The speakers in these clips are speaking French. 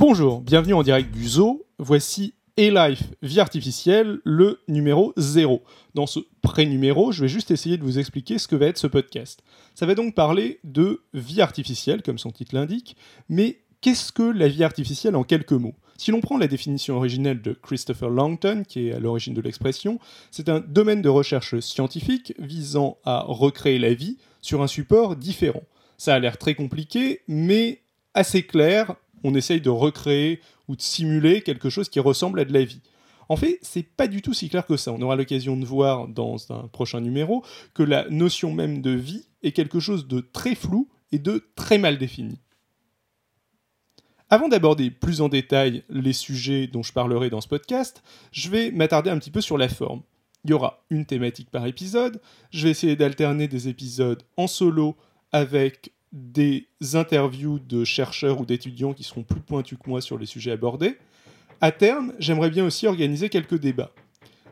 Bonjour, bienvenue en direct du zoo. Voici E-Life Vie Artificielle, le numéro 0. Dans ce pré-numéro, je vais juste essayer de vous expliquer ce que va être ce podcast. Ça va donc parler de vie artificielle, comme son titre l'indique, mais qu'est-ce que la vie artificielle en quelques mots? Si l'on prend la définition originelle de Christopher Langton, qui est à l'origine de l'expression, c'est un domaine de recherche scientifique visant à recréer la vie sur un support différent. Ça a l'air très compliqué, mais assez clair. On essaye de recréer ou de simuler quelque chose qui ressemble à de la vie. En fait, c'est pas du tout si clair que ça. On aura l'occasion de voir dans un prochain numéro que la notion même de vie est quelque chose de très flou et de très mal défini. Avant d'aborder plus en détail les sujets dont je parlerai dans ce podcast, je vais m'attarder un petit peu sur la forme. Il y aura une thématique par épisode, je vais essayer d'alterner des épisodes en solo avec des interviews de chercheurs ou d'étudiants qui seront plus pointus que moi sur les sujets abordés. À terme, j'aimerais bien aussi organiser quelques débats.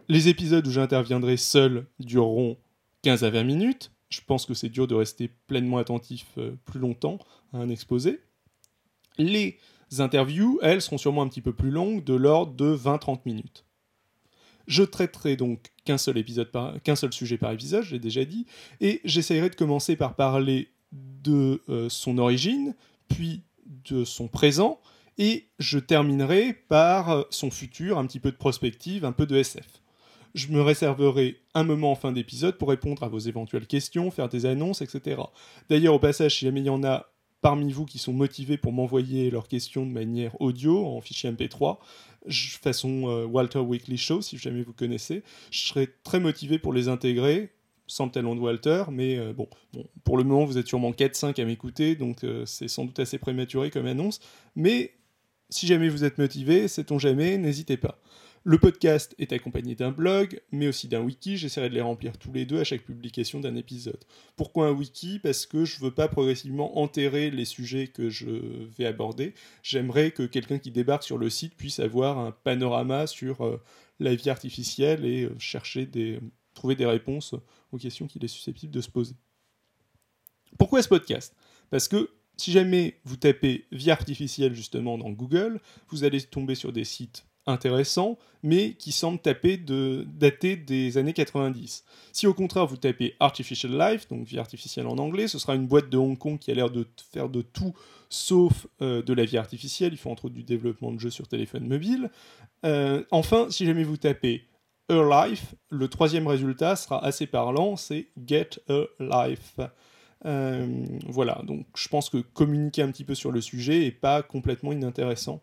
Les épisodes où j'interviendrai seul dureront 15 à 20 minutes. Je pense que c'est dur de rester pleinement attentif euh, plus longtemps à un exposé. Les interviews, elles, seront sûrement un petit peu plus longues, de l'ordre de 20-30 minutes. Je traiterai donc qu'un seul, épisode qu'un seul sujet par épisode, je l'ai déjà dit, et j'essaierai de commencer par parler de euh, son origine, puis de son présent, et je terminerai par euh, son futur, un petit peu de prospective, un peu de SF. Je me réserverai un moment en fin d'épisode pour répondre à vos éventuelles questions, faire des annonces, etc. D'ailleurs, au passage, si jamais il y en a parmi vous qui sont motivés pour m'envoyer leurs questions de manière audio en fichier MP3, façon euh, Walter Weekly Show, si jamais vous connaissez, je serais très motivé pour les intégrer, sans le talent de Walter, mais euh, bon, pour le moment, vous êtes sûrement 4-5 à m'écouter, donc euh, c'est sans doute assez prématuré comme annonce, mais si jamais vous êtes motivé, sait-on jamais, n'hésitez pas. Le podcast est accompagné d'un blog, mais aussi d'un wiki. J'essaierai de les remplir tous les deux à chaque publication d'un épisode. Pourquoi un wiki? Parce que je veux pas progressivement enterrer les sujets que je vais aborder. J'aimerais que quelqu'un qui débarque sur le site puisse avoir un panorama sur euh, la vie artificielle et chercher des, trouver des réponses aux questions qu'il est susceptible de se poser. Pourquoi ce podcast? Parce que si jamais vous tapez vie artificielle justement dans Google, vous allez tomber sur des sites intéressant, mais qui semble taper de, dater des années 90. Si au contraire vous tapez Artificial Life, donc vie artificielle en anglais, ce sera une boîte de Hong Kong qui a l'air de faire de tout sauf euh, de la vie artificielle. Ils font entre autres du développement de jeux sur téléphone mobile. Euh, enfin, si jamais vous tapez Her Life, le troisième résultat sera assez parlant, c'est Get a Life. Euh, voilà, donc je pense que communiquer un petit peu sur le sujet est pas complètement inintéressant.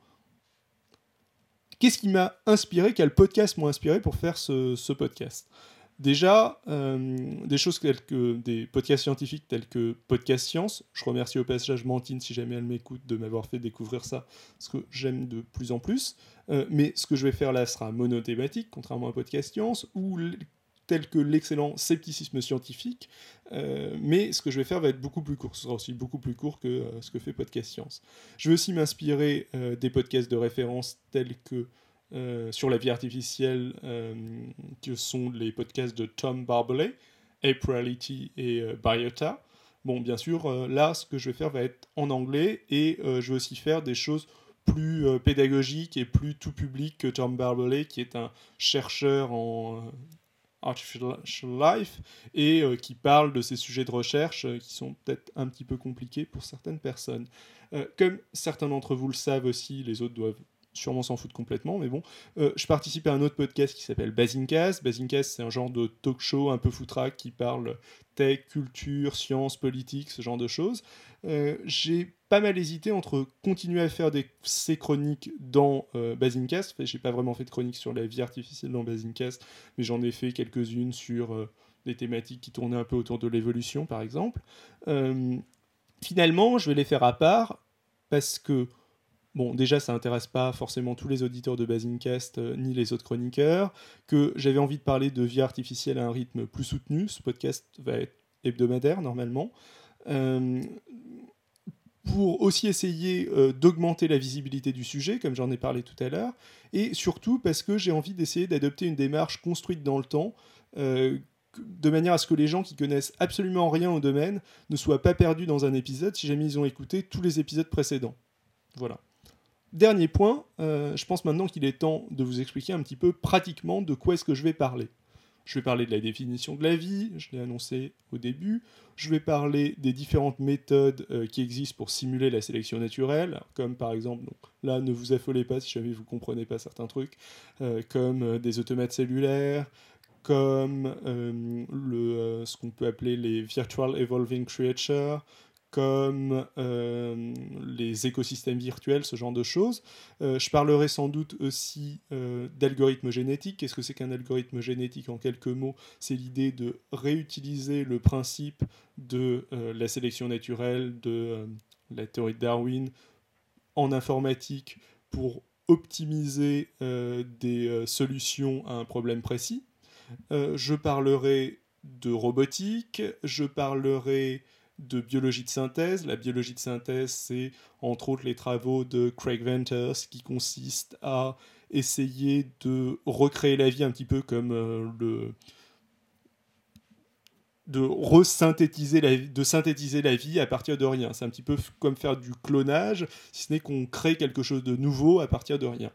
Qu'est-ce qui m'a inspiré Quel podcast m'a inspiré pour faire ce, podcast? Déjà, euh, des choses telles que des podcasts scientifiques tels que Podcast Science. Je remercie au passage Mantine si jamais elle m'écoute de m'avoir fait découvrir ça, parce que j'aime de plus en plus. Euh, mais ce que je vais faire là sera monothématique, contrairement à Podcast Science, ou tel que l'excellent scepticisme scientifique, euh, mais ce que je vais faire va être beaucoup plus court. Ce sera aussi beaucoup plus court que ce que fait Podcast Science. Je vais aussi m'inspirer des podcasts de référence tels que sur la vie artificielle, que sont les podcasts de Tom Barbalet, Aprality et Biota. Bon, bien sûr, là, ce que je vais faire va être en anglais et je vais aussi faire des choses plus pédagogiques et plus tout public que Tom Barbalet, qui est un chercheur en Artificial Life et euh, qui parle de ces sujets de recherche euh, qui sont peut-être un petit peu compliqués pour certaines personnes. Euh, comme certains d'entre vous le savent aussi, les autres doivent sûrement s'en foutre complètement, mais bon, je participe à un autre podcast qui s'appelle Basincast. Basincast, c'est un genre de talk show un peu foutraque qui parle tech, culture, sciences, politique, ce genre de choses. j'ai pas mal hésité entre continuer à faire des, ces chroniques dans euh, Basincast. j'ai pas vraiment fait de chroniques sur la vie artificielle dans Basincast, mais j'en ai fait quelques-unes sur euh, des thématiques qui tournaient un peu autour de l'évolution, par exemple. Euh, finalement, je vais les faire à part parce que, bon, déjà, ça intéresse pas forcément tous les auditeurs de Basincast ni les autres chroniqueurs, que j'avais envie de parler de vie artificielle à un rythme plus soutenu. Ce podcast va être hebdomadaire normalement. Euh, pour aussi essayer euh, d'augmenter la visibilité du sujet, comme j'en ai parlé tout à l'heure, et surtout parce que j'ai envie d'essayer d'adopter une démarche construite dans le temps, euh, de manière à ce que les gens qui connaissent absolument rien au domaine ne soient pas perdus dans un épisode si jamais ils ont écouté tous les épisodes précédents. Voilà. Dernier point, je pense maintenant qu'il est temps de vous expliquer un petit peu pratiquement de quoi est-ce que je vais parler. Je vais parler de la définition de la vie, je l'ai annoncé au début. Je vais parler des différentes méthodes euh, qui existent pour simuler la sélection naturelle, comme par exemple, là ne vous affolez pas si jamais vous ne comprenez pas certains trucs, euh, comme euh, des automates cellulaires, comme le, ce qu'on peut appeler les Virtual Evolving Creatures, comme euh, les écosystèmes virtuels, ce genre de choses. Euh, je parlerai sans doute aussi euh, d'algorithmes génétiques. Qu'est-ce que c'est qu'un algorithme génétique En quelques mots, c'est l'idée de réutiliser le principe de la sélection naturelle, de la théorie de Darwin en informatique pour optimiser des solutions à un problème précis. je parlerai de robotique, je parlerai de biologie de synthèse. La biologie de synthèse, c'est entre autres les travaux de Craig Venters qui consistent à essayer de recréer la vie un petit peu comme euh, le de resynthétiser la, de synthétiser la vie à partir de rien. C'est un petit peu comme faire du clonage, si ce n'est qu'on crée quelque chose de nouveau à partir de rien.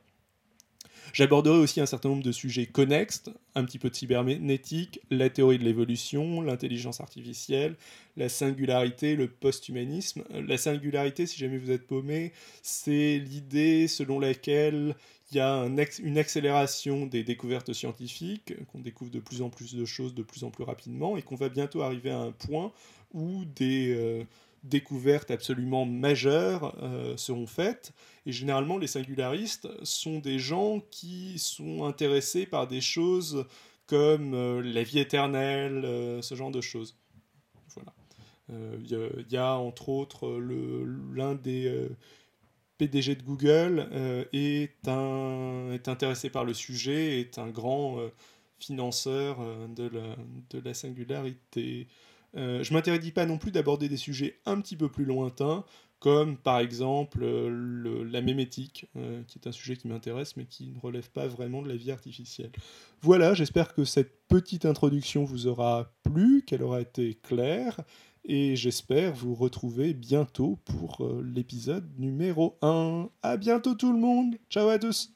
J'aborderai aussi un certain nombre de sujets connexes, un petit peu de cybernétique, la théorie de l'évolution, l'intelligence artificielle, la singularité, le post-humanisme. La singularité, si jamais vous êtes paumé, c'est l'idée selon laquelle il y a une accélération des découvertes scientifiques, qu'on découvre de plus en plus de choses de plus en plus rapidement, et qu'on va bientôt arriver à un point où des... Euh, découvertes absolument majeures euh, seront faites. Et généralement, les singularistes sont des gens qui sont intéressés par des choses comme euh, la vie éternelle, euh, ce genre de choses. Voilà. Il y, a entre autres l'un des PDG de Google est, est intéressé par le sujet, est un grand financeur de la singularité. Euh, je m'interdis pas non plus d'aborder des sujets un petit peu plus lointains, comme par exemple euh, la mémétique, euh, qui est un sujet qui m'intéresse mais qui ne relève pas vraiment de la vie artificielle. Voilà, j'espère que cette petite introduction vous aura plu, qu'elle aura été claire, et j'espère vous retrouver bientôt pour l'épisode numéro 1. À bientôt tout le monde, ciao à tous